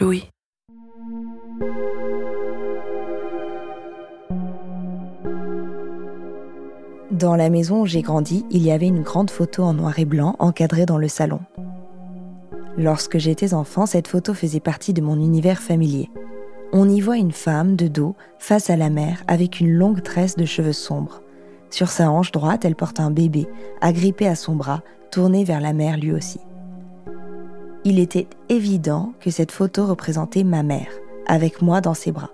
Louis. Dans la maison où j'ai grandi, il y avait une grande photo en noir et blanc encadrée dans le salon. Lorsque j'étais enfant, cette photo faisait partie de mon univers familier. On y voit une femme de dos face à la mer avec une longue tresse de cheveux sombres. Sur sa hanche droite, elle porte un bébé, agrippé à son bras, tourné vers la mer lui aussi. Il était évident que cette photo représentait ma mère, avec moi dans ses bras.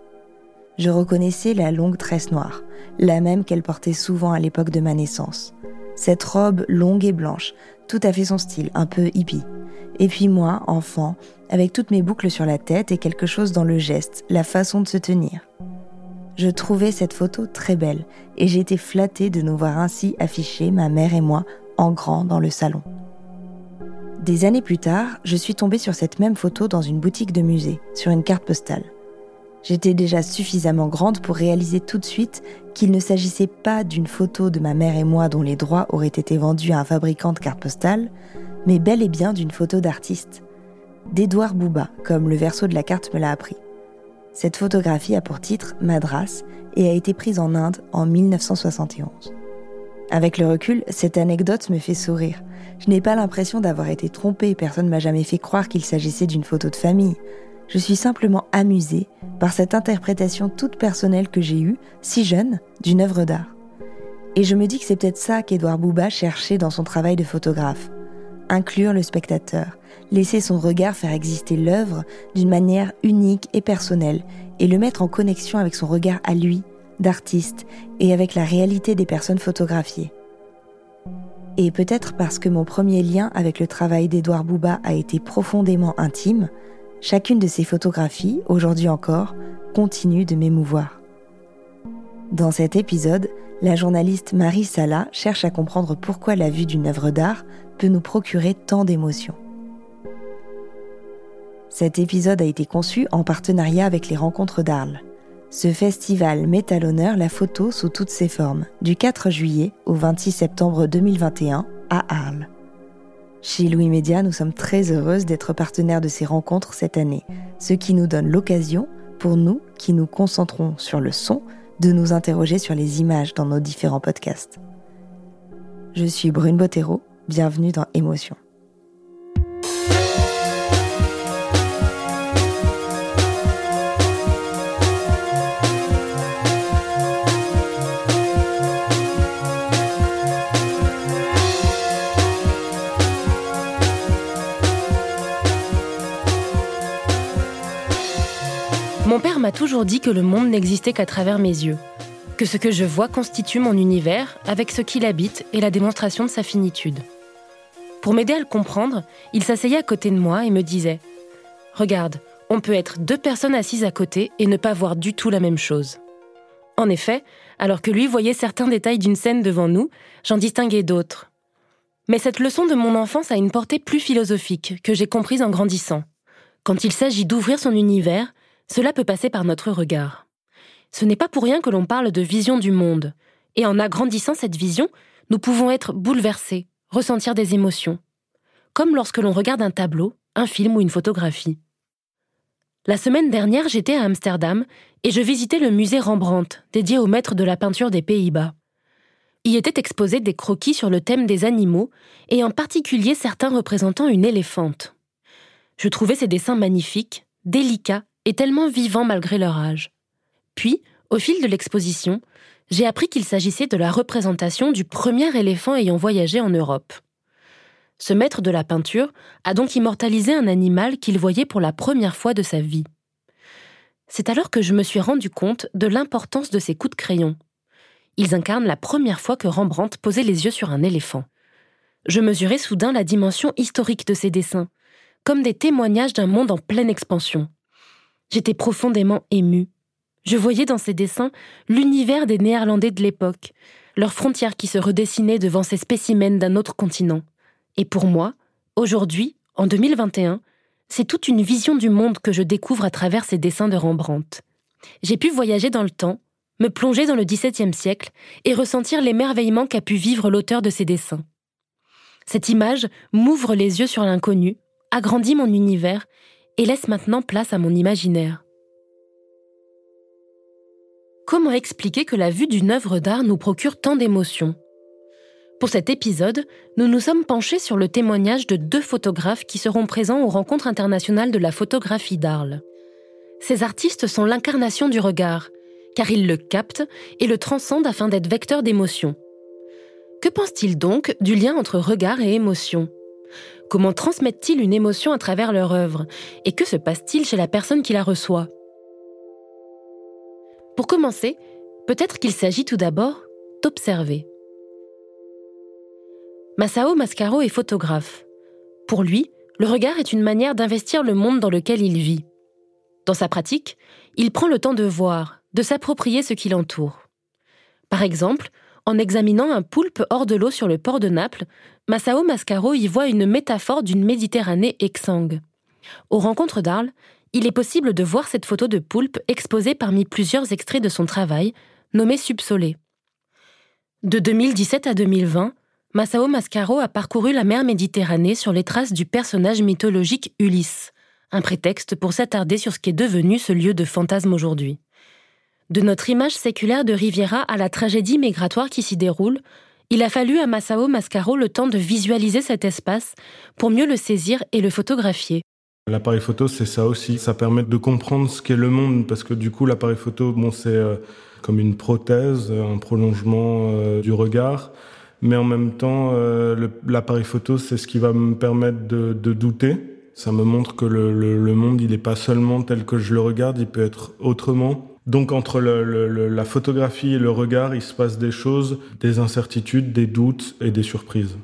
Je reconnaissais la longue tresse noire, la même qu'elle portait souvent à l'époque de ma naissance. Cette robe longue et blanche, tout à fait son style, un peu hippie. Et puis moi, enfant, avec toutes mes boucles sur la tête et quelque chose dans le geste, la façon de se tenir. Je trouvais cette photo très belle et j'étais flattée de nous voir ainsi afficher ma mère et moi en grand dans le salon. Des années plus tard, je suis tombée sur cette même photo dans une boutique de musée, sur une carte postale. J'étais déjà suffisamment grande pour réaliser tout de suite qu'il ne s'agissait pas d'une photo de ma mère et moi dont les droits auraient été vendus à un fabricant de cartes postales, mais bel et bien d'une photo d'artiste. D'Edouard Bouba, comme le verso de la carte me l'a appris. Cette photographie a pour titre Madras et a été prise en Inde en 1971. Avec le recul, cette anecdote me fait sourire. Je n'ai pas l'impression d'avoir été trompée, personne ne m'a jamais fait croire qu'il s'agissait d'une photo de famille. Je suis simplement amusée par cette interprétation toute personnelle que j'ai eue, si jeune, d'une œuvre d'art. Et je me dis que c'est peut-être ça qu'Edouard Bouba cherchait dans son travail de photographe. Inclure le spectateur, laisser son regard faire exister l'œuvre d'une manière unique et personnelle, et le mettre en connexion avec son regard à lui, d'artiste, et avec la réalité des personnes photographiées. Et peut-être parce que mon premier lien avec le travail d'Edouard Bouba a été profondément intime, chacune de ces photographies, aujourd'hui encore, continue de m'émouvoir. Dans cet épisode, la journaliste Marie Sala cherche à comprendre pourquoi la vue d'une œuvre d'art peut nous procurer tant d'émotions. Cet épisode a été conçu en partenariat avec les Rencontres d'Arles. Ce festival met à l'honneur la photo sous toutes ses formes, du 4 juillet au 26 septembre 2021 à Arles. Chez Louis Média, nous sommes très heureuses d'être partenaires de ces rencontres cette année, ce qui nous donne l'occasion, pour nous qui nous concentrons sur le son, de nous interroger sur les images dans nos différents podcasts. Je suis Brune Bottero, bienvenue dans Émotion. Mon père m'a toujours dit que le monde n'existait qu'à travers mes yeux, que ce que je vois constitue mon univers avec ce qu'il habite et la démonstration de sa finitude. Pour m'aider à le comprendre, il s'asseyait à côté de moi et me disait ⁇ Regarde, on peut être deux personnes assises à côté et ne pas voir du tout la même chose. En effet, alors que lui voyait certains détails d'une scène devant nous, j'en distinguais d'autres. Mais cette leçon de mon enfance a une portée plus philosophique que j'ai comprise en grandissant. Quand il s'agit d'ouvrir son univers, cela peut passer par notre regard. Ce n'est pas pour rien que l'on parle de vision du monde, et en agrandissant cette vision, nous pouvons être bouleversés, ressentir des émotions, comme lorsque l'on regarde un tableau, un film ou une photographie. La semaine dernière, j'étais à Amsterdam et je visitais le musée Rembrandt, dédié au maître de la peinture des Pays-Bas. y étaient exposés des croquis sur le thème des animaux, et en particulier certains représentant une éléphante. Je trouvais ces dessins magnifiques, délicats et tellement vivants malgré leur âge. Puis, au fil de l'exposition, j'ai appris qu'il s'agissait de la représentation du premier éléphant ayant voyagé en Europe. Ce maître de la peinture a donc immortalisé un animal qu'il voyait pour la première fois de sa vie. C'est alors que je me suis rendu compte de l'importance de ces coups de crayon. Ils incarnent la première fois que Rembrandt posait les yeux sur un éléphant. Je mesurais soudain la dimension historique de ces dessins, comme des témoignages d'un monde en pleine expansion. J'étais profondément ému. Je voyais dans ces dessins l'univers des Néerlandais de l'époque, leurs frontières qui se redessinaient devant ces spécimens d'un autre continent. Et pour moi, aujourd'hui, en 2021, c'est toute une vision du monde que je découvre à travers ces dessins de Rembrandt. J'ai pu voyager dans le temps, me plonger dans le XVIIe siècle et ressentir l'émerveillement qu'a pu vivre l'auteur de ces dessins. Cette image m'ouvre les yeux sur l'inconnu, agrandit mon univers et laisse maintenant place à mon imaginaire. Comment expliquer que la vue d'une œuvre d'art nous procure tant d'émotions? Pour cet épisode, nous nous sommes penchés sur le témoignage de deux photographes qui seront présents aux rencontres internationales de la photographie d'Arles. Ces artistes sont l'incarnation du regard, car ils le captent et le transcendent afin d'être vecteurs d'émotions. Que pensent-ils donc du lien entre regard et émotion? Comment transmettent-ils une émotion à travers leur œuvre? Et que se passe-t-il chez la personne qui la reçoit? Pour commencer, peut-être qu'il s'agit tout d'abord d'observer. Masao Mascaro est photographe. Pour lui, le regard est une manière d'investir le monde dans lequel il vit. Dans sa pratique, il prend le temps de voir, de s'approprier ce qui l'entoure. Par exemple, en examinant un poulpe hors de l'eau sur le port de Naples, Masao Mascaro y voit une métaphore d'une Méditerranée exsangue. Aux rencontres d'Arles, il est possible de voir cette photo de poulpe exposée parmi plusieurs extraits de son travail, nommé Subsolé. De 2017 à 2020, Masao Mascaro a parcouru la mer Méditerranée sur les traces du personnage mythologique Ulysse, un prétexte pour s'attarder sur ce qui est devenu ce lieu de fantasme aujourd'hui. De notre image séculaire de Riviera à la tragédie migratoire qui s'y déroule, il a fallu à Masao Mascaro le temps de visualiser cet espace pour mieux le saisir et le photographier. L'appareil photo, c'est ça aussi. Ça permet de comprendre ce qu'est le monde, parce que du coup, l'appareil photo, bon, c'est euh, comme une prothèse, un prolongement euh, du regard mais en même temps, euh, l'appareil photo, c'est ce qui va me permettre de, douter. Ça me montre que le, le monde, il n'est pas seulement tel que je le regarde, il peut être autrement. Donc entre le, la photographie et le regard, il se passe des choses, des incertitudes, des doutes et des surprises.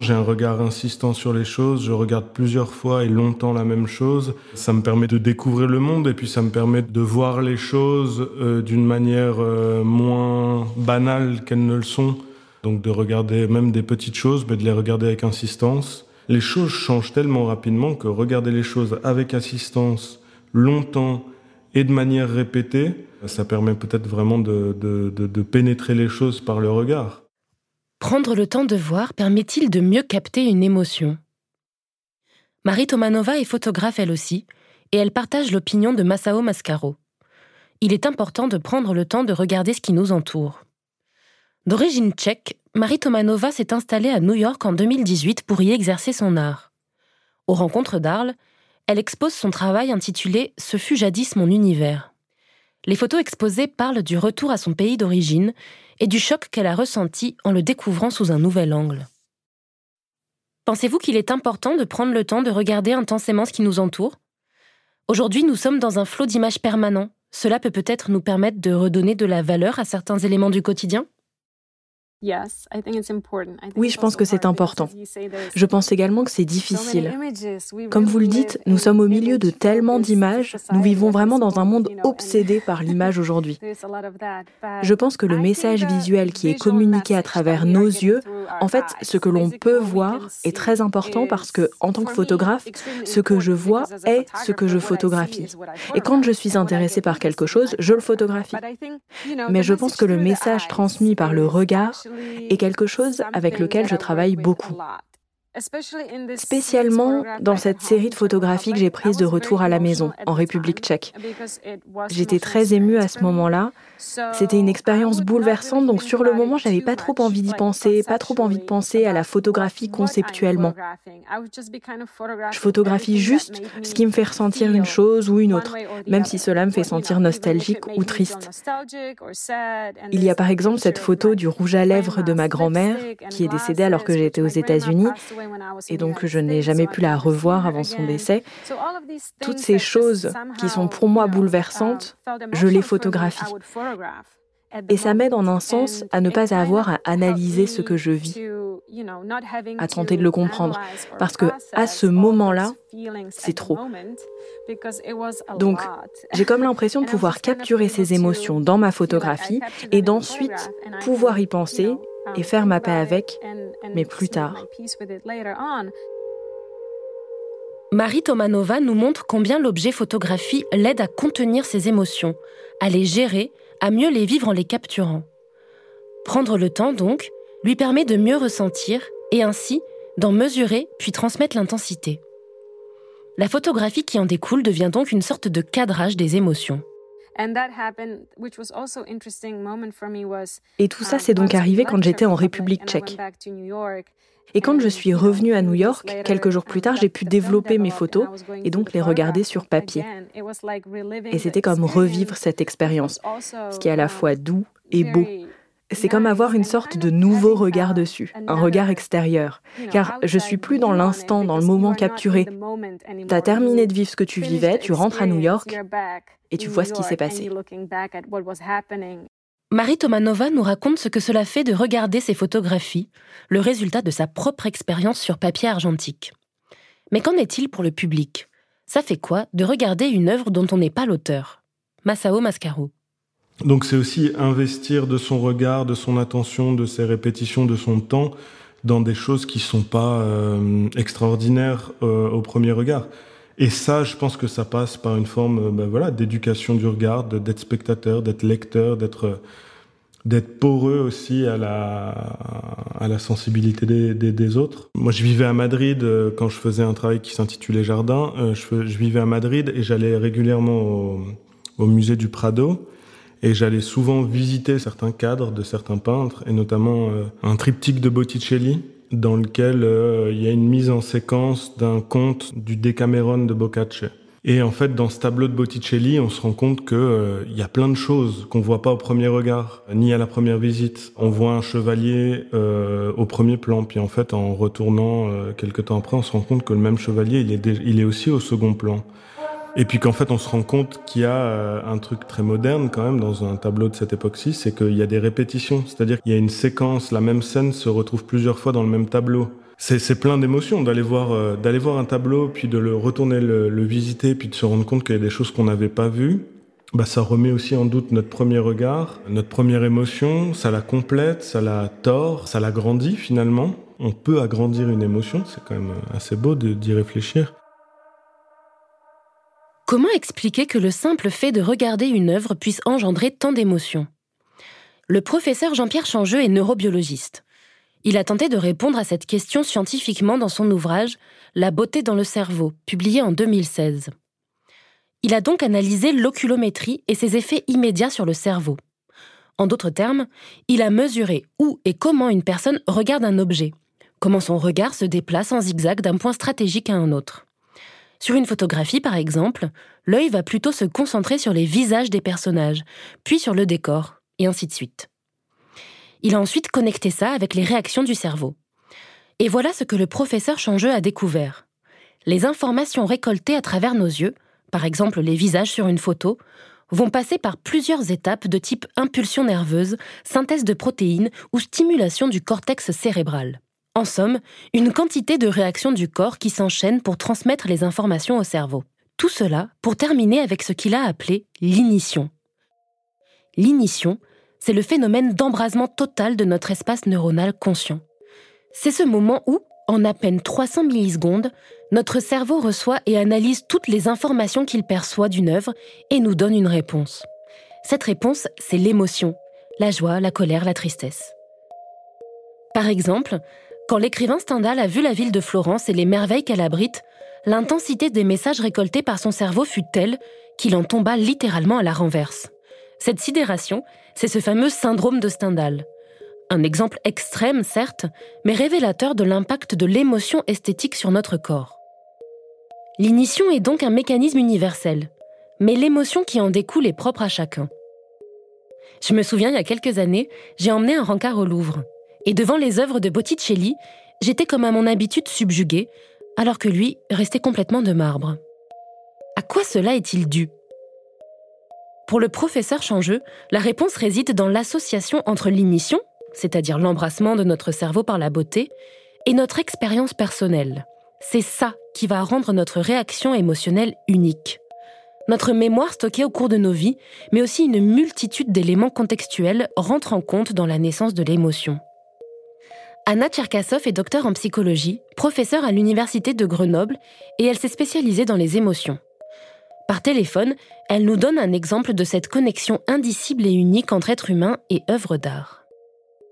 J'ai un regard insistant sur les choses, je regarde plusieurs fois et longtemps la même chose. Ça me permet de découvrir le monde et puis ça me permet de voir les choses euh, d'une manière euh, moins banale qu'elles ne le sont. Donc de regarder même des petites choses, mais de les regarder avec insistance. Les choses changent tellement rapidement que regarder les choses avec assistance, longtemps et de manière répétée, ça permet peut-être vraiment de, pénétrer les choses par le regard. Prendre le temps de voir permet-il de mieux capter une émotion? Marie Tomanova est photographe elle aussi, et elle partage l'opinion de Masao Mascaro. Il est important de prendre le temps de regarder ce qui nous entoure. D'origine tchèque, Marie Tomanova s'est installée à New York en 2018 pour y exercer son art. Aux rencontres d'Arles, elle expose son travail intitulé Ce fut jadis mon univers. Les photos exposées parlent du retour à son pays d'origine et du choc qu'elle a ressenti en le découvrant sous un nouvel angle. Pensez-vous qu'il est important de prendre le temps de regarder intensément ce qui nous entoure? Aujourd'hui, nous sommes dans un flot d'images permanent. Cela peut peut-être nous permettre de redonner de la valeur à certains éléments du quotidien? Oui, je pense que c'est important. Je pense également que c'est difficile. Comme vous le dites, nous sommes au milieu de tellement d'images, nous vivons vraiment dans un monde obsédé par l'image aujourd'hui. Je pense que le message visuel qui est communiqué à travers nos yeux, en fait, ce que l'on peut voir est très important parce que, en tant que photographe, ce que je vois est ce que je photographie. Et quand je suis intéressée par quelque chose, je le photographie. Mais je pense que le message transmis par le regard est quelque chose avec lequel je travaille beaucoup. spécialement dans cette série de photographies que j'ai prises de retour à la maison, en République tchèque. J'étais très émue à ce moment-là. C'était une expérience bouleversante, donc sur le moment, j'avais pas trop envie d'y penser, pas trop envie de penser à la photographie conceptuellement. Je photographie juste ce qui me fait ressentir une chose ou une autre, même si cela me fait sentir nostalgique ou triste. Il y a par exemple cette photo du rouge à lèvres de ma grand-mère, qui est décédée alors que j'étais aux États-Unis, et donc je n'ai jamais pu la revoir avant son décès. Toutes ces choses qui sont pour moi bouleversantes, je les photographie. Et ça m'aide en un sens à ne pas avoir à analyser ce que je vis, à tenter de le comprendre, parce que à ce moment-là, c'est trop. Donc, j'ai comme l'impression de pouvoir capturer ces émotions dans ma photographie et d'ensuite pouvoir y penser et faire ma paix avec, mais plus tard. Marie Tomanova nous montre combien l'objet photographie l'aide à contenir ses émotions, à les gérer, à mieux les vivre en les capturant. Prendre le temps, donc, lui permet de mieux ressentir et ainsi d'en mesurer puis transmettre l'intensité. La photographie qui en découle devient donc une sorte de cadrage des émotions. Et tout ça s'est donc arrivé quand j'étais en République tchèque. Et quand je suis revenue à New York, quelques jours plus tard, j'ai pu développer mes photos et donc les regarder sur papier. Et c'était comme revivre cette expérience, ce qui est à la fois doux et beau. C'est comme avoir une sorte de nouveau regard dessus, un regard extérieur. Car je suis plus dans l'instant, dans le moment capturé. Tu as terminé de vivre ce que tu vivais, tu rentres à New York et tu vois ce qui s'est passé. Marie Tomanova nous raconte ce que cela fait de regarder ces photographies, le résultat de sa propre expérience sur papier argentique. Mais qu'en est-il pour le public? Ça fait quoi de regarder une œuvre dont on n'est pas l'auteur? Masao Mascaro. Donc c'est aussi investir de son regard, de son attention, de ses répétitions, de son temps dans des choses qui sont pas euh, extraordinaires euh, au premier regard. Et ça, je pense que ça passe par une forme, euh, ben voilà, d'éducation du regard, d'être spectateur, d'être lecteur, d'être d'être poreux aussi à la à la sensibilité des, des, des, autres. Moi, je vivais à Madrid euh, quand je faisais un travail qui s'intitulait Jardin. Euh, je, je, vivais à Madrid et j'allais régulièrement au, au, musée du Prado et j'allais souvent visiter certains cadres de certains peintres et notamment un triptyque de Botticelli dans lequel euh, il y a une mise en séquence d'un conte du Decameron de Boccace. Et en fait, dans ce tableau de Botticelli, on se rend compte que euh, y a plein de choses qu'on voit pas au premier regard, ni à la première visite. On voit un chevalier euh, au premier plan, puis en fait, en retournant euh, quelques temps après, on se rend compte que le même chevalier, il est, il est aussi au second plan. Et puis qu'en fait, on se rend compte qu'il y a euh, un truc très moderne quand même dans un tableau de cette époque-ci, c'est qu'il y a des répétitions. C'est-à-dire qu'il y a une séquence, la même scène se retrouve plusieurs fois dans le même tableau. C'est plein d'émotions d'aller voir, euh, voir un tableau, puis de le retourner le, le visiter, puis de se rendre compte qu'il y a des choses qu'on n'avait pas vues. Bah, ça remet aussi en doute notre premier regard, notre première émotion, ça la complète, ça la tord, ça la grandit finalement. On peut agrandir une émotion, c'est quand même assez beau d'y réfléchir. Comment expliquer que le simple fait de regarder une œuvre puisse engendrer tant d'émotions? Le professeur Jean-Pierre Changeux est neurobiologiste. Il a tenté de répondre à cette question scientifiquement dans son ouvrage La beauté dans le cerveau, publié en 2016. Il a donc analysé l'oculométrie et ses effets immédiats sur le cerveau. En d'autres termes, il a mesuré où et comment une personne regarde un objet, comment son regard se déplace en zigzag d'un point stratégique à un autre. Sur une photographie, par exemple, l'œil va plutôt se concentrer sur les visages des personnages, puis sur le décor, et ainsi de suite. Il a ensuite connecté ça avec les réactions du cerveau. Et voilà ce que le professeur Changeux a découvert. Les informations récoltées à travers nos yeux, par exemple les visages sur une photo, vont passer par plusieurs étapes de type impulsion nerveuse, synthèse de protéines ou stimulation du cortex cérébral. En somme, une quantité de réactions du corps qui s'enchaînent pour transmettre les informations au cerveau. Tout cela pour terminer avec ce qu'il a appelé l'inition. L'inition, c'est le phénomène d'embrasement total de notre espace neuronal conscient. C'est ce moment où, en à peine 300 millisecondes, notre cerveau reçoit et analyse toutes les informations qu'il perçoit d'une œuvre et nous donne une réponse. Cette réponse, c'est l'émotion, la joie, la colère, la tristesse. Par exemple, Quand l'écrivain Stendhal a vu la ville de Florence et les merveilles qu'elle abrite, l'intensité des messages récoltés par son cerveau fut telle qu'il en tomba littéralement à la renverse. Cette sidération, c'est ce fameux syndrome de Stendhal. Un exemple extrême, certes, mais révélateur de l'impact de l'émotion esthétique sur notre corps. L'initiation est donc un mécanisme universel, mais l'émotion qui en découle est propre à chacun. Je me souviens, il y a quelques années, j'ai emmené un rencard au Louvre, et devant les œuvres de Botticelli, j'étais comme à mon habitude subjuguée, alors que lui restait complètement de marbre. À quoi cela est-il dû? Pour le professeur Changeux, la réponse réside dans l'association entre l'initiation, c'est-à-dire l'embrassement de notre cerveau par la beauté, et notre expérience personnelle. C'est ça qui va rendre notre réaction émotionnelle unique. Notre mémoire stockée au cours de nos vies, mais aussi une multitude d'éléments contextuels rentrent en compte dans la naissance de l'émotion. Anna Tcherkassov est docteur en psychologie, professeure à l'Université de Grenoble, et elle s'est spécialisée dans les émotions. Par téléphone, elle nous donne un exemple de cette connexion indicible et unique entre être humain et œuvre d'art.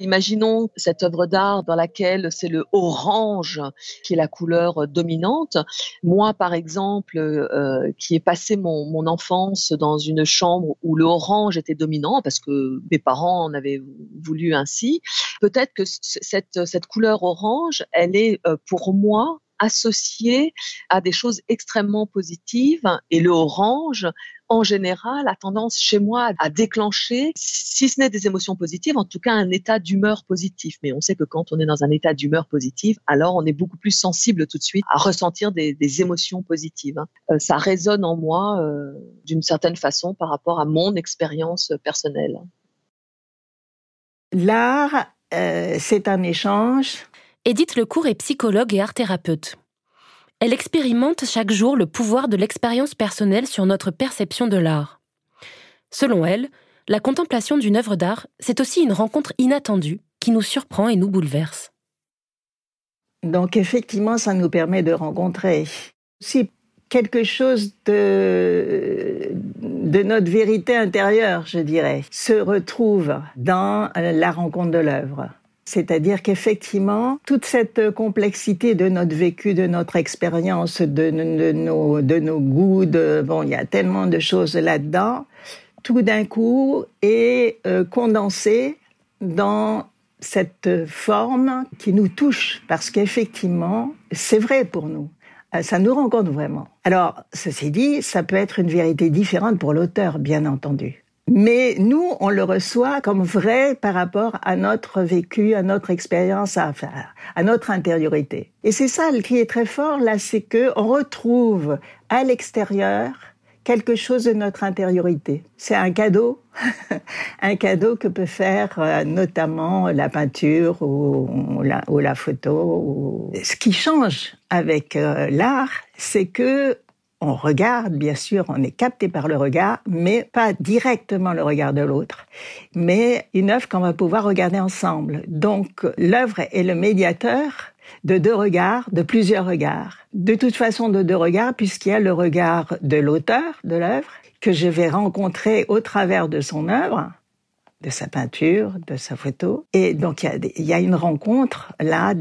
Imaginons cette œuvre d'art dans laquelle c'est le orange qui est la couleur dominante. Moi, par exemple, euh, qui ai passé mon, mon, enfance dans une chambre où le orange était dominant parce que mes parents en avaient voulu ainsi, peut-être que cette, cette couleur orange, elle est euh, pour moi associée à des choses extrêmement positives et le orange en général, a tendance chez moi à déclencher, si ce n'est des émotions positives, en tout cas un état d'humeur positif. Mais on sait que quand on est dans un état d'humeur positive, alors on est beaucoup plus sensible tout de suite à ressentir des, émotions positives. Euh, ça résonne en moi euh, d'une certaine façon par rapport à mon expérience personnelle. L'art, euh, c'est un échange. Edith Lecourt est psychologue et art thérapeute. Elle expérimente chaque jour le pouvoir de l'expérience personnelle sur notre perception de l'art. Selon elle, la contemplation d'une œuvre d'art, c'est aussi une rencontre inattendue qui nous surprend et nous bouleverse. Donc effectivement, ça nous permet de rencontrer aussi quelque chose de, de notre vérité intérieure, je dirais, se retrouve dans la rencontre de l'œuvre. C'est-à-dire qu'effectivement, toute cette complexité de notre vécu, de notre expérience, de, nos, nos goûts, de, bon, il y a tellement de choses là-dedans, tout d'un coup est euh, condensée dans cette forme qui nous touche, parce qu'effectivement, c'est vrai pour nous. Euh, ça nous rend compte vraiment. Alors, ceci dit, ça peut être une vérité différente pour l'auteur, bien entendu. Mais nous, on le reçoit comme vrai par rapport à notre vécu, à notre expérience, à, notre intériorité. Et c'est ça, le qui est très fort là, c'est que on retrouve à l'extérieur quelque chose de notre intériorité. C'est un cadeau, un cadeau que peut faire euh, notamment la peinture ou, la, ou la, photo. Ce qui change avec euh, l'art, c'est que on regarde, bien sûr, on est capté par le regard, mais pas directement le regard de l'autre, mais une œuvre qu'on va pouvoir regarder ensemble. Donc, l'œuvre est le médiateur de deux regards, de plusieurs regards. De toute façon, de deux regards, puisqu'il y a le regard de l'auteur de l'œuvre, que je vais rencontrer au travers de son œuvre, de sa peinture, de sa photo. Et donc il y a, une rencontre là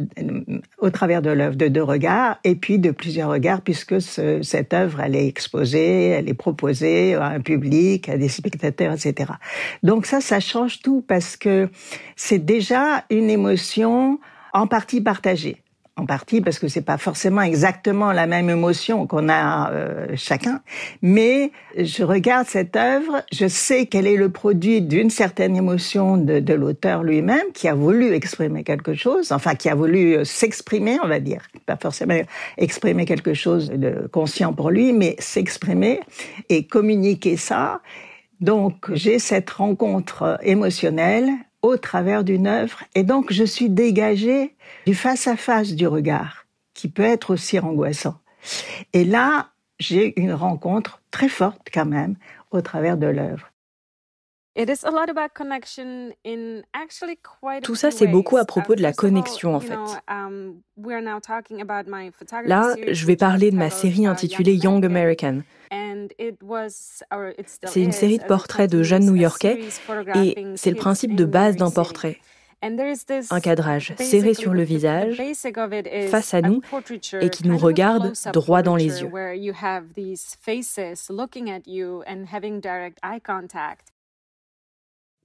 au travers de l'œuvre de deux regards et puis de plusieurs regards puisque cette œuvre elle est exposée, elle est proposée à un public, à des spectateurs, etc. Donc ça, ça change tout parce que c'est déjà une émotion en partie partagée en partie parce que c'est pas forcément exactement la même émotion qu'on a euh, chacun, mais je regarde cette œuvre, je sais qu'elle est le produit d'une certaine émotion de, de l'auteur lui-même qui a voulu exprimer quelque chose, enfin qui a voulu euh, s'exprimer, on va dire, pas forcément exprimer quelque chose de conscient pour lui, mais s'exprimer et communiquer ça. Donc j'ai cette rencontre émotionnelle au travers d'une œuvre. Et donc, je suis dégagée du face-à-face du regard, qui peut être aussi angoissant. Et là, j'ai une rencontre très forte quand même au travers de l'œuvre. Tout ça, c'est beaucoup à propos de la connexion, en fait. Um, Là, je vais parler de ma série intitulée Young American. C'est une série de portraits de jeunes New-Yorkais et c'est le principe de base d'un portrait. Un cadrage serré sur le visage, face à nous, et qui nous regarde droit dans les yeux.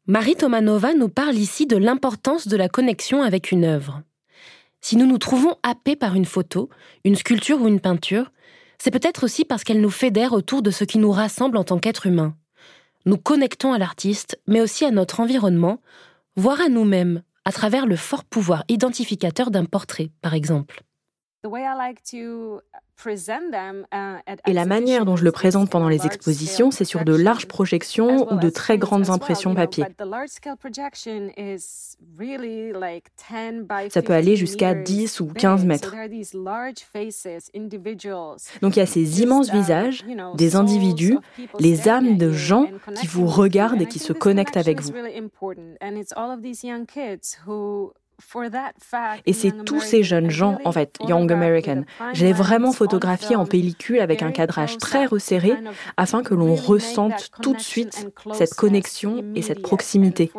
Marie Tomanova nous parle ici de l'importance de la connexion avec une œuvre. Si nous nous trouvons happés par une photo, une sculpture ou une peinture, c'est peut-être aussi parce qu'elle nous fédère autour de ce qui nous rassemble en tant qu'être humain. Nous connectons à l'artiste, mais aussi à notre environnement, voire à nous-mêmes, à travers le fort pouvoir identificateur d'un portrait, par exemple. Et la manière dont je le présente pendant les expositions, c'est sur de larges projections ou de très grandes impressions papier. Ça peut aller jusqu'à 10 ou 15 mètres. Donc il y a ces immenses visages, des individus, les âmes de gens qui vous regardent et qui se connectent avec vous. Et c'est tous ces jeunes gens, en fait, Young American. Je l'ai vraiment photographié en pellicule avec un cadrage très resserré afin que l'on ressente tout de suite cette connexion et cette proximité.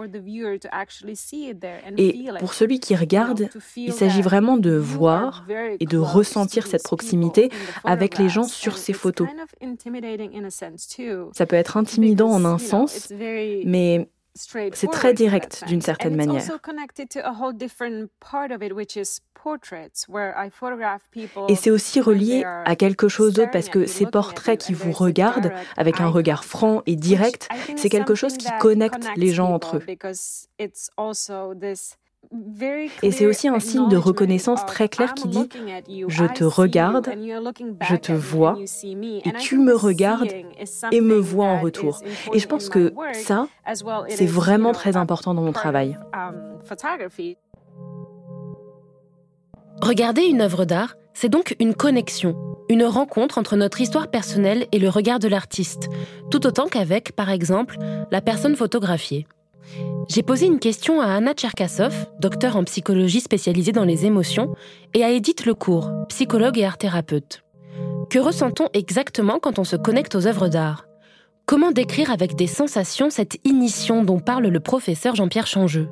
Et pour celui qui regarde, il s'agit vraiment de voir et de ressentir cette proximité avec les gens sur ces photos. Ça peut être intimidant en un sens, mais c'est très direct d'une certaine manière. Et c'est aussi relié à quelque chose d'autre parce que ces portraits qui vous regardent avec un regard franc et direct, c'est quelque chose qui connecte les gens entre eux. Et c'est aussi un signe de reconnaissance très clair qui dit ⁇ Je te regarde, je te vois, et tu me regardes et me vois en retour. ⁇ Et je pense que ça, c'est vraiment très important dans mon travail. Regarder une œuvre d'art, c'est donc une connexion, une rencontre entre notre histoire personnelle et le regard de l'artiste, tout autant qu'avec, par exemple, la personne photographiée. J'ai posé une question à Anna Tcherkassov, docteur en psychologie spécialisée dans les émotions, et à Edith Lecourt, psychologue et art-thérapeute. Que ressent-on exactement quand on se connecte aux œuvres d'art? Comment décrire avec des sensations cette initiation dont parle le professeur Jean-Pierre Changeux?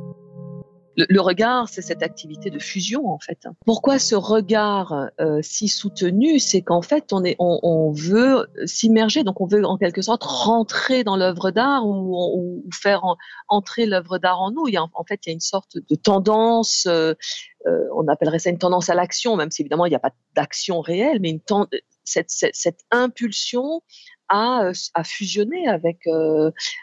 Le, regard, c'est cette activité de fusion en fait. Pourquoi ce regard euh, si soutenu? C'est qu'en fait, on, veut s'immerger, donc on veut en quelque sorte rentrer dans l'œuvre d'art ou, faire entrer l'œuvre d'art en nous. Il y a, en fait, il y a une sorte de tendance. Euh, euh, on appellerait ça une tendance à l'action, même si évidemment il n'y a pas d'action réelle, mais cette, impulsion à, à fusionner avec,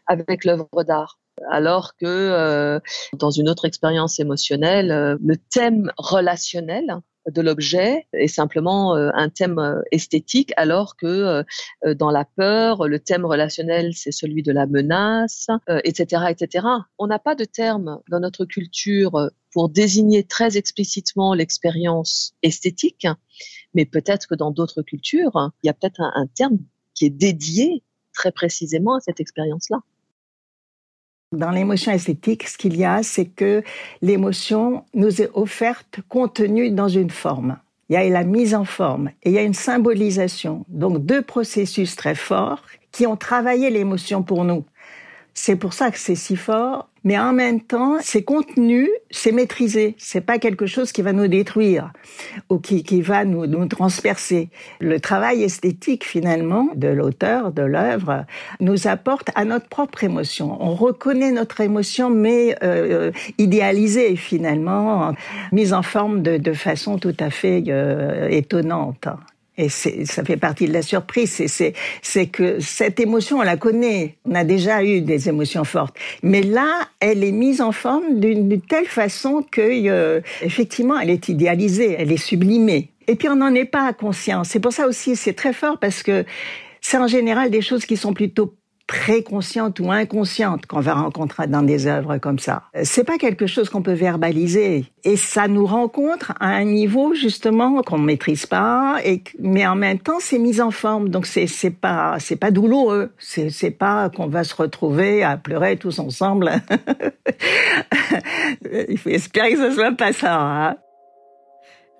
avec l'œuvre d'art alors que euh, dans une autre expérience émotionnelle, euh, le thème relationnel de l'objet est simplement euh, un thème esthétique, alors que dans la peur, le thème relationnel, c'est celui de la menace, etc., etc. On n'a pas de terme dans notre culture pour désigner très explicitement l'expérience esthétique, mais peut-être que dans d'autres cultures, il y a peut-être un terme qui est dédié très précisément à cette expérience-là. Dans l'émotion esthétique, ce qu'il y a, c'est que l'émotion nous est offerte contenue dans une forme. Il y a la mise en forme et il y a une symbolisation. Donc deux processus très forts qui ont travaillé l'émotion pour nous. C'est pour ça que c'est si fort mais en même temps, c'est contenu, c'est maîtrisé. C'est pas quelque chose qui va nous détruire ou qui, qui va nous, nous transpercer. Le travail esthétique, finalement, de l'auteur, de l'œuvre, nous apporte à notre propre émotion. On reconnaît notre émotion, mais euh, idéalisée, finalement, mise en forme de, de façon tout à fait euh, étonnante. Et ça fait partie de la surprise, c'est que cette émotion, on la connaît, on a déjà eu des émotions fortes, mais là, elle est mise en forme d'une telle façon que, euh, effectivement, elle est idéalisée, elle est sublimée. Et puis on n'en est pas conscient. C'est pour ça aussi, c'est très fort parce que c'est en général des choses qui sont plutôt très consciente ou inconsciente qu'on va rencontrer dans des œuvres comme ça. C'est pas quelque chose qu'on peut verbaliser et ça nous rencontre à un niveau justement qu'on maîtrise pas et mais en même temps c'est mis en forme donc c'est c'est pas c'est pas douloureux c'est c'est pas qu'on va se retrouver à pleurer tous ensemble. Il faut espérer que ce soit pas ça. Hein.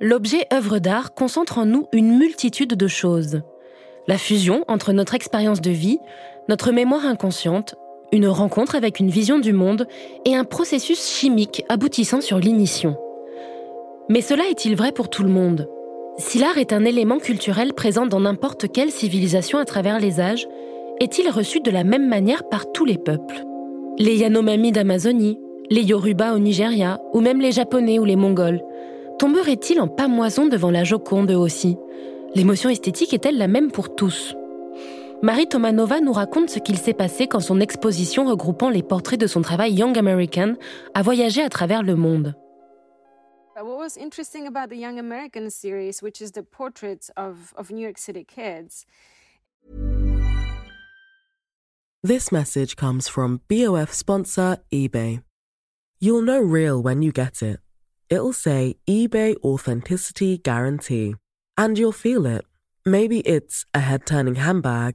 L'objet œuvre d'art concentre en nous une multitude de choses. La fusion entre notre expérience de vie, notre mémoire inconsciente, une rencontre avec une vision du monde et un processus chimique aboutissant sur l'ignition. Mais cela est-il vrai pour tout le monde? Si l'art est un élément culturel présent dans n'importe quelle civilisation à travers les âges, est-il reçu de la même manière par tous les peuples? Les Yanomami d'Amazonie, les Yoruba au Nigeria, ou même les Japonais ou les Mongols Tomberaient-ils en pamoison devant la Joconde aussi? L'émotion esthétique est-elle la même pour tous? Marie Tomanova nous raconte ce qu'il s'est passé quand son exposition regroupant les portraits de son travail Young American a voyagé à travers le monde. What was interesting about the Young American series, which is the portraits of, of New York City kids. This message comes from BOF sponsor eBay. You'll know real when you get it. It'll say eBay Authenticity Guarantee. And you'll feel it. Maybe it's a head turning handbag,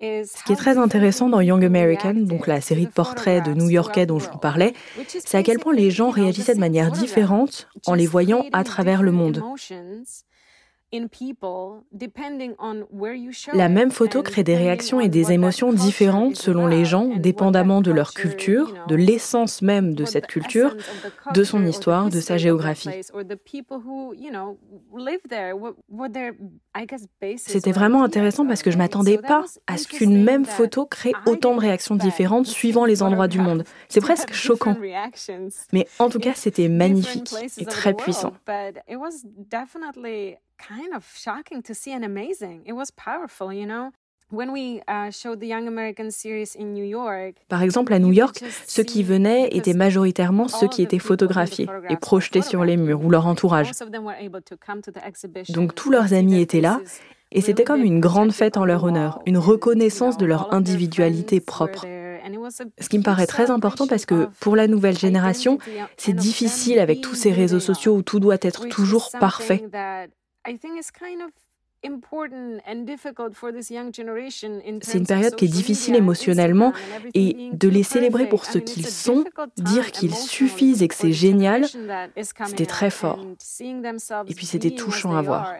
Ce qui est très intéressant dans Young American, donc la série de portraits de New-Yorkais dont je vous parlais, c'est à quel point les gens réagissaient de manière différente en les voyant à travers le monde. La même photo crée des réactions et des émotions différentes selon les gens, dépendamment de leur culture, de l'essence même de cette culture, de son histoire, de sa géographie. C'était vraiment intéressant parce que je m'attendais pas à ce qu'une même photo crée autant de réactions différentes suivant les endroits du monde. C'est presque choquant. Mais en tout cas, c'était magnifique et très puissant. Kind of shocking to see and amazing. It was powerful, you know? When we showed the Young American series in New York, Par exemple, à New York, ceux qui venaient étaient majoritairement ceux qui étaient photographiés et projetés sur les murs ou leur entourage. Donc tous leurs amis étaient là et c'était comme une grande fête en leur honneur, une reconnaissance de leur individualité propre. Ce qui me paraît très important parce que pour la nouvelle génération, c'est difficile avec tous ces réseaux sociaux où tout doit être toujours parfait. I think it's kind of C'est une période qui est difficile émotionnellement et de les célébrer pour ce qu'ils sont, dire qu'ils suffisent et que c'est génial, c'était très fort. Et puis c'était touchant à voir.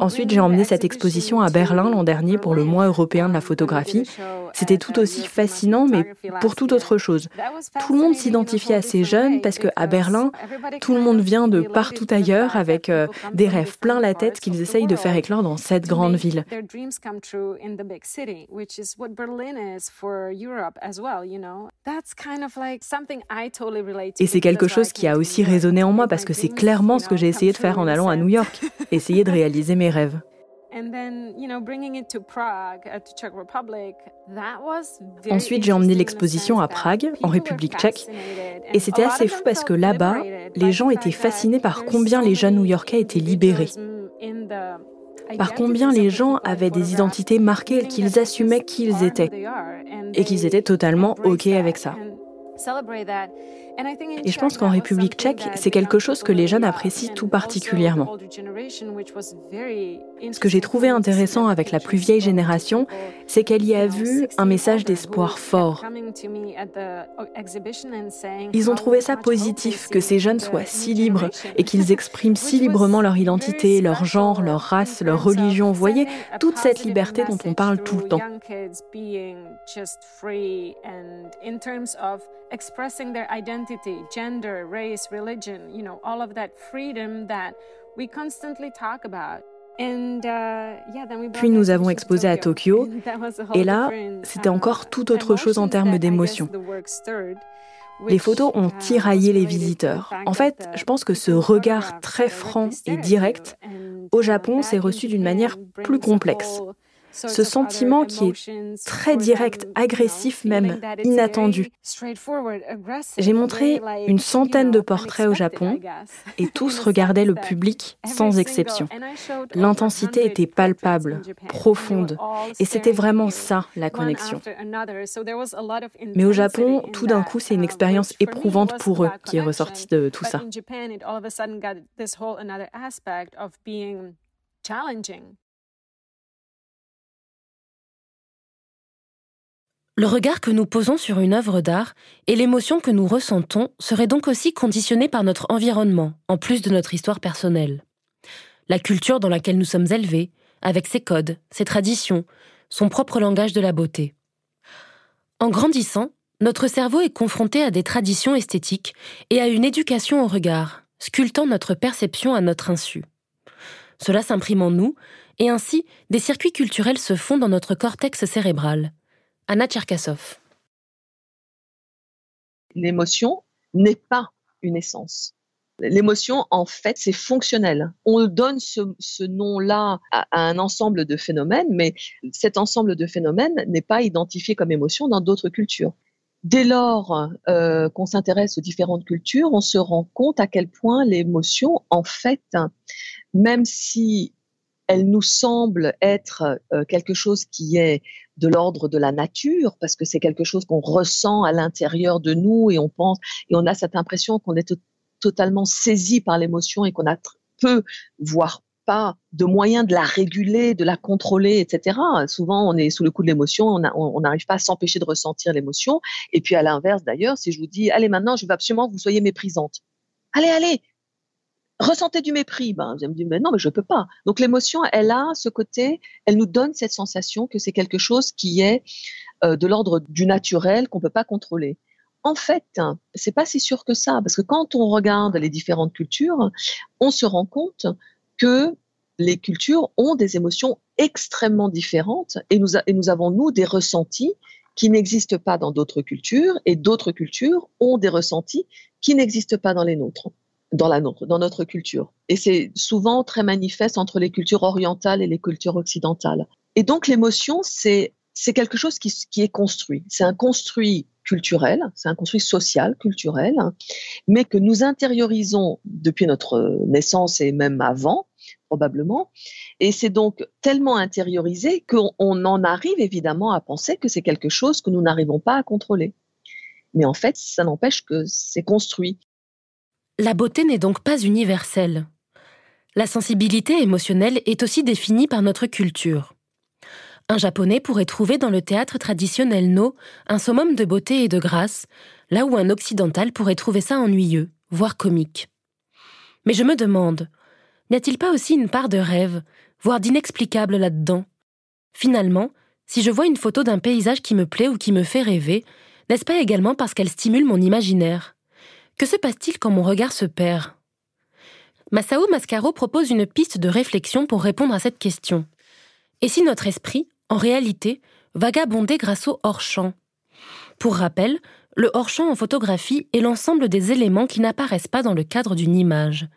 Ensuite, j'ai emmené cette exposition à Berlin l'an dernier pour le mois européen de la photographie. C'était tout aussi fascinant, mais pour toute autre chose. Tout le monde s'identifiait à ces jeunes parce qu'à Berlin, tout le monde vient de partout ailleurs avec euh, des rêves plein la tête qu'ils essayent de faire éclore dans cette grande ville. Et c'est quelque chose qui a aussi résonné en moi parce que c'est clairement ce que j'ai essayé de faire en allant à New York, essayer de réaliser mes rêves. Ensuite, j'ai emmené l'exposition à Prague, en République tchèque. Et c'était assez fou parce que là-bas, les gens étaient fascinés par combien les jeunes New-Yorkais étaient libérés. Par combien les gens avaient des identités marquées, qu'ils assumaient qui ils étaient. Et qu'ils étaient totalement OK avec ça. Et je pense qu'en République tchèque, c'est quelque chose que les jeunes apprécient tout particulièrement. Ce que j'ai trouvé intéressant avec la plus vieille génération, c'est qu'elle y a vu un message d'espoir fort. Ils ont trouvé ça positif que ces jeunes soient si libres et qu'ils expriment si librement leur identité, leur genre, leur race, leur religion. Vous voyez, toute cette liberté dont on parle tout le temps. Identity, gender, race, religion, you know, all of that freedom that we constantly talk about. Uh, Puis nous avons exposé à Tokyo, et là, c'était encore tout autre chose en termes d'émotion. Les photos ont uh, tiraillé les visiteurs. En fait, je pense que ce regard très franc et direct, au Japon, s'est reçu d'une manière plus complexe. Ce sentiment qui est très direct, agressif même, inattendu. J'ai montré une centaine de portraits au Japon et tous regardaient le public sans exception. L'intensité était palpable, profonde, et c'était vraiment ça la connexion. Mais au Japon, tout d'un coup, c'est une expérience éprouvante pour eux qui est ressortie de tout ça. Le regard que nous posons sur une œuvre d'art et l'émotion que nous ressentons seraient donc aussi conditionnés par notre environnement, en plus de notre histoire personnelle. La culture dans laquelle nous sommes élevés, avec ses codes, ses traditions, son propre langage de la beauté. En grandissant, notre cerveau est confronté à des traditions esthétiques et à une éducation au regard, sculptant notre perception à notre insu. Cela s'imprime en nous, et ainsi des circuits culturels se font dans notre cortex cérébral. Anna Tcherkassov. L'émotion n'est pas une essence. L'émotion, en fait, c'est fonctionnel. On donne ce, nom-là à, un ensemble de phénomènes, mais cet ensemble de phénomènes n'est pas identifié comme émotion dans d'autres cultures. Dès lors euh, qu'on s'intéresse aux différentes cultures, on se rend compte à quel point l'émotion, en fait, même si elle nous semble être euh, quelque chose qui est de l'ordre de la nature, parce que c'est quelque chose qu'on ressent à l'intérieur de nous et on pense, et on a cette impression qu'on est totalement saisi par l'émotion et qu'on a peu, voire pas de moyens de la réguler, de la contrôler, etc. Souvent, on est sous le coup de l'émotion, on n'arrive pas à s'empêcher de ressentir l'émotion. Et puis, à l'inverse, d'ailleurs, si je vous dis, allez, maintenant, je veux absolument que vous soyez méprisante. Allez, allez, ressentez du mépris. Ben, vous me dire, mais non, mais je peux pas. Donc l'émotion, elle a ce côté, elle nous donne cette sensation que c'est quelque chose qui est euh, de l'ordre du naturel, qu'on peut pas contrôler. En fait, c'est pas si sûr que ça, parce que quand on regarde les différentes cultures, on se rend compte que les cultures ont des émotions extrêmement différentes et nous avons, nous, des ressentis qui n'existent pas dans d'autres cultures et d'autres cultures ont des ressentis qui n'existent pas dans les nôtres dans la dans notre culture. Et c'est souvent très manifeste entre les cultures orientales et les cultures occidentales. Et donc l'émotion, c'est c'est quelque chose qui, qui est construit. C'est un construit culturel, c'est un construit social, culturel, mais que nous intériorisons depuis notre naissance et même avant, probablement. Et c'est donc tellement intériorisé qu'on en arrive évidemment à penser que c'est quelque chose que nous n'arrivons pas à contrôler. Mais en fait, ça n'empêche que c'est construit. La beauté n'est donc pas universelle. La sensibilité émotionnelle est aussi définie par notre culture. Un japonais pourrait trouver dans le théâtre traditionnel No un summum de beauté et de grâce, là où un occidental pourrait trouver ça ennuyeux, voire comique. Mais je me demande, n'y a-t-il pas aussi une part de rêve, voire d'inexplicable là-dedans? Finalement, si je vois une photo d'un paysage qui me plaît ou qui me fait rêver, n'est-ce pas également parce qu'elle stimule mon imaginaire? Que se passe-t-il quand mon regard se perd? Masao Mascaro propose une piste de réflexion pour répondre à cette question. Et si notre esprit, en réalité, vagabondait grâce au hors-champ? Pour rappel, le hors-champ en photographie est l'ensemble des éléments qui n'apparaissent pas dans le cadre d'une image,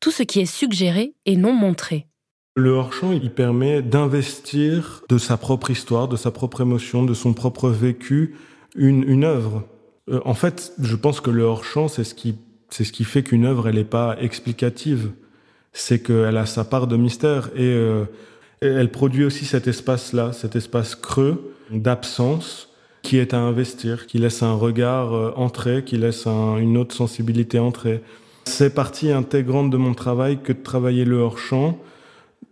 tout ce qui est suggéré et non montré. Le hors-champ, il permet d'investir de sa propre histoire, de sa propre émotion, de son propre vécu, une, une œuvre. Euh, en fait, je pense que le hors-champ, c'est ce qui, c'est ce qui fait qu'une œuvre, elle n'est pas explicative. C'est qu'elle a sa part de mystère et euh, elle produit aussi cet espace-là, cet espace creux d'absence qui est à investir, qui laisse un regard euh, entrer, qui laisse une autre sensibilité entrer. C'est partie intégrante de mon travail que de travailler le hors-champ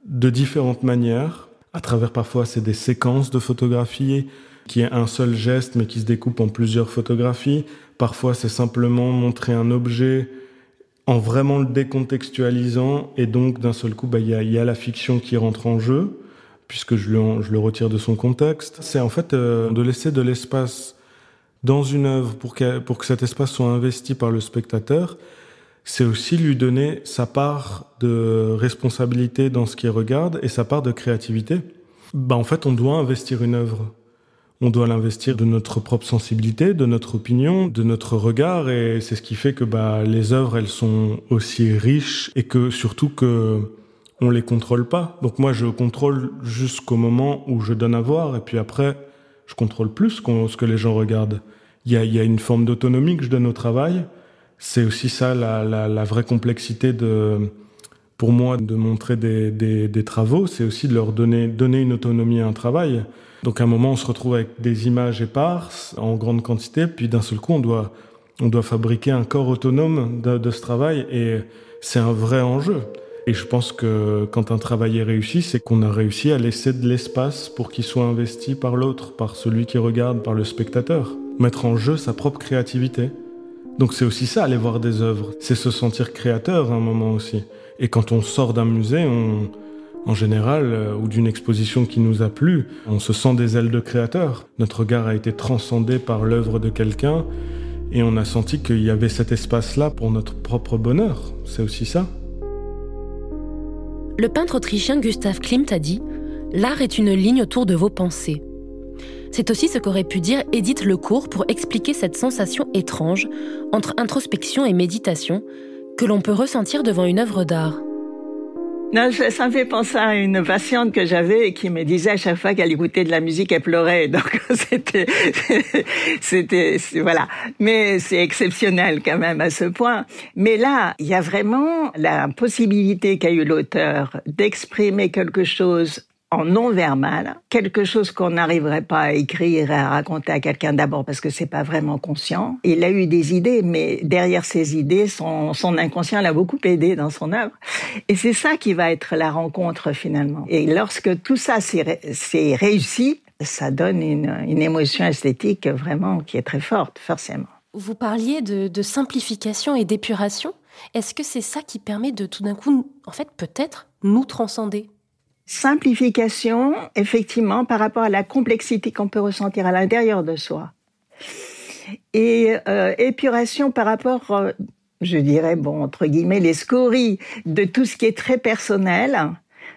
de différentes manières, à travers parfois c'est des séquences de photographie, qui est un seul geste mais qui se découpe en plusieurs photographies. Parfois, c'est simplement montrer un objet en vraiment le décontextualisant et donc d'un seul coup, bah, il y, a, la fiction qui rentre en jeu puisque je le, retire de son contexte. C'est en fait euh, de laisser de l'espace dans une œuvre pour que, pour que cet espace soit investi par le spectateur. C'est aussi lui donner sa part de responsabilité dans ce qu'il regarde et sa part de créativité. Bah, en fait, on doit investir une œuvre on doit l'investir de notre propre sensibilité, de notre opinion, de notre regard, et c'est ce qui fait que bah, les œuvres, elles sont aussi riches, et que surtout que on les contrôle pas. Donc moi, je contrôle jusqu'au moment où je donne à voir, et puis après, je contrôle plus ce que les gens regardent. Il y a, une forme d'autonomie que je donne au travail. C'est aussi ça la, vraie complexité pour moi, de montrer des, travaux. C'est aussi de leur donner une autonomie à un travail. Donc à un moment, on se retrouve avec des images éparses en grande quantité, puis d'un seul coup, on doit, on doit fabriquer un corps autonome de, de ce travail, et c'est un vrai enjeu. Et je pense que quand un travail est réussi, c'est qu'on a réussi à laisser de l'espace pour qu'il soit investi par l'autre, par celui qui regarde, par le spectateur. Mettre en jeu sa propre créativité. Donc c'est aussi ça, aller voir des œuvres. C'est se sentir créateur à un moment aussi. Et quand on sort d'un musée, on, en général, euh, ou d'une exposition qui nous a plu, on se sent des ailes de créateur. Notre regard a été transcendé par l'œuvre de quelqu'un et on a senti qu'il y avait cet espace-là pour notre propre bonheur. C'est aussi ça. Le peintre autrichien Gustav Klimt a dit L'art est une ligne autour de vos pensées. C'est aussi ce qu'aurait pu dire Edith Lecourt pour expliquer cette sensation étrange entre introspection et méditation que l'on peut ressentir devant une œuvre d'art. Non, ça, me fait penser à une patiente que j'avais et qui me disait à chaque fois qu'elle écoutait de la musique, elle pleurait. Donc c'était, c'était, voilà. Mais c'est exceptionnel quand même à ce point. Mais là, il y a vraiment la possibilité qu'a eu l'auteur d'exprimer quelque chose en non-verbal, quelque chose qu'on n'arriverait pas à écrire et à raconter à quelqu'un d'abord parce que c'est pas vraiment conscient. Il a eu des idées, mais derrière ces idées, son, inconscient l'a beaucoup aidé dans son œuvre. Et c'est ça qui va être la rencontre finalement. Et lorsque tout ça s'est réussi, ça donne une, émotion esthétique vraiment qui est très forte, forcément. Vous parliez de simplification et d'épuration. Est-ce que c'est ça qui permet de tout d'un coup, en fait, peut-être nous transcender? Simplification, effectivement, par rapport à la complexité qu'on peut ressentir à l'intérieur de soi. Et euh, épuration par rapport, euh, je dirais, bon, entre guillemets, les scories de tout ce qui est très personnel,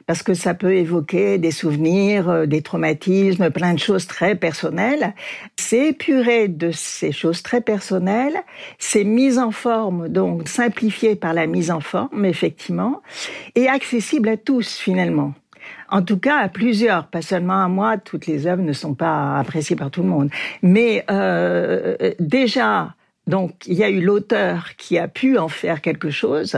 parce que ça peut évoquer des souvenirs, euh, des traumatismes, plein de choses très personnelles. C'est épuré de ces choses très personnelles, c'est mise en forme, donc simplifié par la mise en forme, effectivement, et accessible à tous finalement. En tout cas, à plusieurs, pas seulement à moi. Toutes les œuvres ne sont pas appréciées par tout le monde. Mais euh, déjà, donc, il y a eu l'auteur qui a pu en faire quelque chose,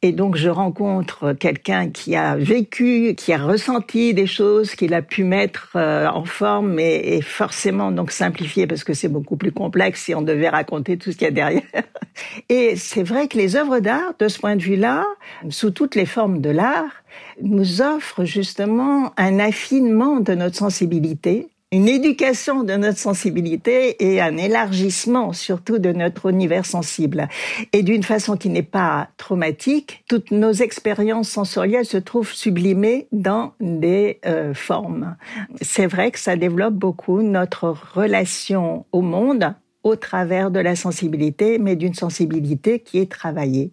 et donc je rencontre quelqu'un qui a vécu, qui a ressenti des choses, qu'il a pu mettre euh, en forme et, et, forcément donc simplifier parce que c'est beaucoup plus complexe si on devait raconter tout ce qu'il y a derrière. Et c'est vrai que les œuvres d'art, de ce point de vue-là, sous toutes les formes de l'art, nous offrent justement un affinement de notre sensibilité une éducation de notre sensibilité et un élargissement surtout de notre univers sensible. Et d'une façon qui n'est pas traumatique, toutes nos expériences sensorielles se trouvent sublimées dans des euh, formes. C'est vrai que ça développe beaucoup notre relation au monde au travers de la sensibilité, mais d'une sensibilité qui est travaillée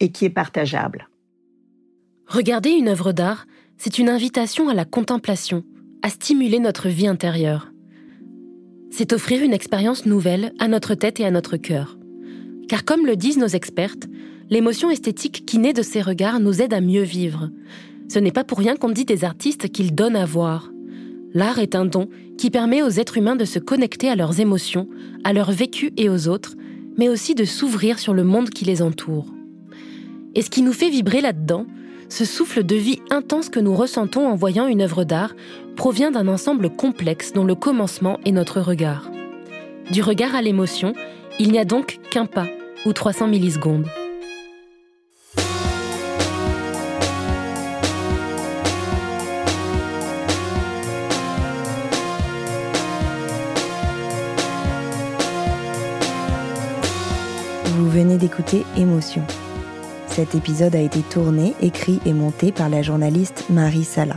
et qui est partageable. Regarder une œuvre d'art, c'est une invitation à la contemplation à stimuler notre vie intérieure. C'est offrir une expérience nouvelle à notre tête et à notre cœur. Car comme le disent nos expertes, l'émotion esthétique qui naît de ces regards nous aide à mieux vivre. Ce n'est pas pour rien qu'on dit des artistes qu'ils donnent à voir. L'art est un don qui permet aux êtres humains de se connecter à leurs émotions, à leur vécu et aux autres, mais aussi de s'ouvrir sur le monde qui les entoure. Et ce qui nous fait vibrer là-dedans, ce souffle de vie intense que nous ressentons en voyant une œuvre d'art provient d'un ensemble complexe dont le commencement est notre regard. Du regard à l'émotion, il n'y a donc qu'un pas ou 300 millisecondes. Vous venez d'écouter Émotion cet épisode a été tourné, écrit et monté par la journaliste Marie Sala.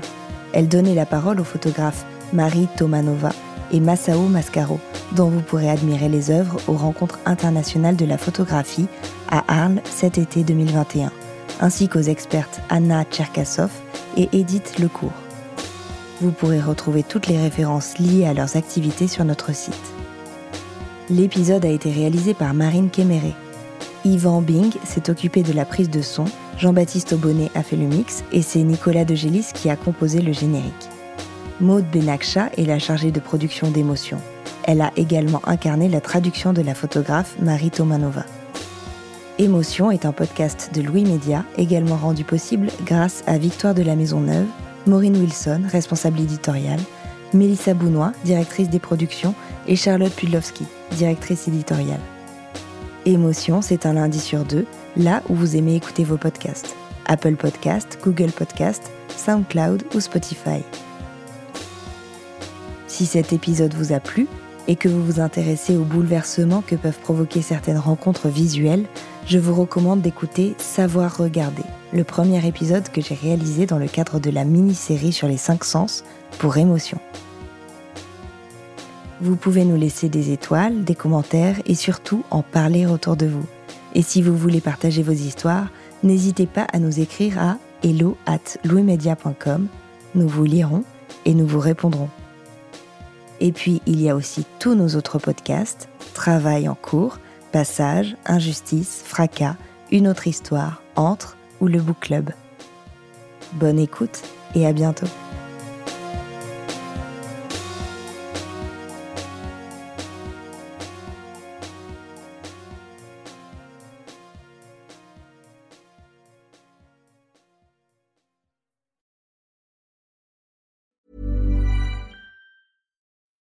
Elle donnait la parole aux photographes Marie Tomanova et Masao Mascaro, dont vous pourrez admirer les œuvres aux Rencontres internationales de la photographie à Arles cet été 2021, ainsi qu'aux expertes Anna Tcherkasov et Edith Lecourt. Vous pourrez retrouver toutes les références liées à leurs activités sur notre site. L'épisode a été réalisé par Marine Kéméré Yvan Bing s'est occupé de la prise de son, Jean-Baptiste Aubonnet a fait le mix et c'est Nicolas De Gélis qui a composé le générique. Maude Benakcha est la chargée de production d'émotions. Elle a également incarné la traduction de la photographe Marie Tomanova. Émotion est un podcast de Louis Média, également rendu possible grâce à Victoire de la Maison Neuve, Maureen Wilson, responsable éditoriale, Mélissa Bounois, directrice des productions, et Charlotte Pudlowski, directrice éditoriale. Émotion, c'est un lundi sur deux, là où vous aimez écouter vos podcasts. Apple Podcast, Google Podcast, SoundCloud ou Spotify. Si cet épisode vous a plu et que vous vous intéressez aux bouleversements que peuvent provoquer certaines rencontres visuelles, je vous recommande d'écouter Savoir regarder, le premier épisode que j'ai réalisé dans le cadre de la mini-série sur les cinq sens pour émotion. Vous pouvez nous laisser des étoiles, des commentaires et surtout en parler autour de vous. Et si vous voulez partager vos histoires, n'hésitez pas à nous écrire à hello at. Nous vous lirons et nous vous répondrons. Et puis, il y a aussi tous nos autres podcasts, Travail en cours, Passage, Injustice, Fracas, Une autre histoire, Entre ou le Book Club. Bonne écoute et à bientôt.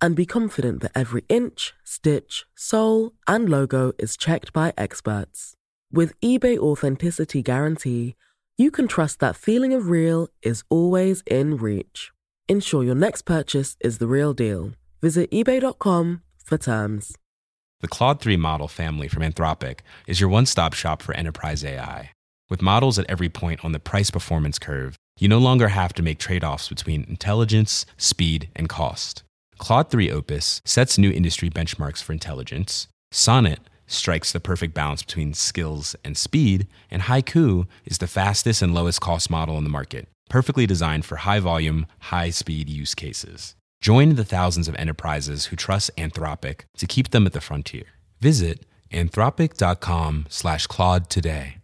and be confident that every inch, stitch, sole, and logo is checked by experts. With eBay Authenticity Guarantee, you can trust that feeling of real is always in reach. Ensure your next purchase is the real deal. Visit eBay.com for terms. The Claude 3 model family from Anthropic is your one stop shop for enterprise AI. With models at every point on the price performance curve, you no longer have to make trade offs between intelligence, speed, and cost. Claude 3 Opus sets new industry benchmarks for intelligence. Sonnet strikes the perfect balance between skills and speed. And Haiku is the fastest and lowest cost model in the market, perfectly designed for high volume, high speed use cases. Join the thousands of enterprises who trust Anthropic to keep them at the frontier. Visit anthropic.com slash Claude today.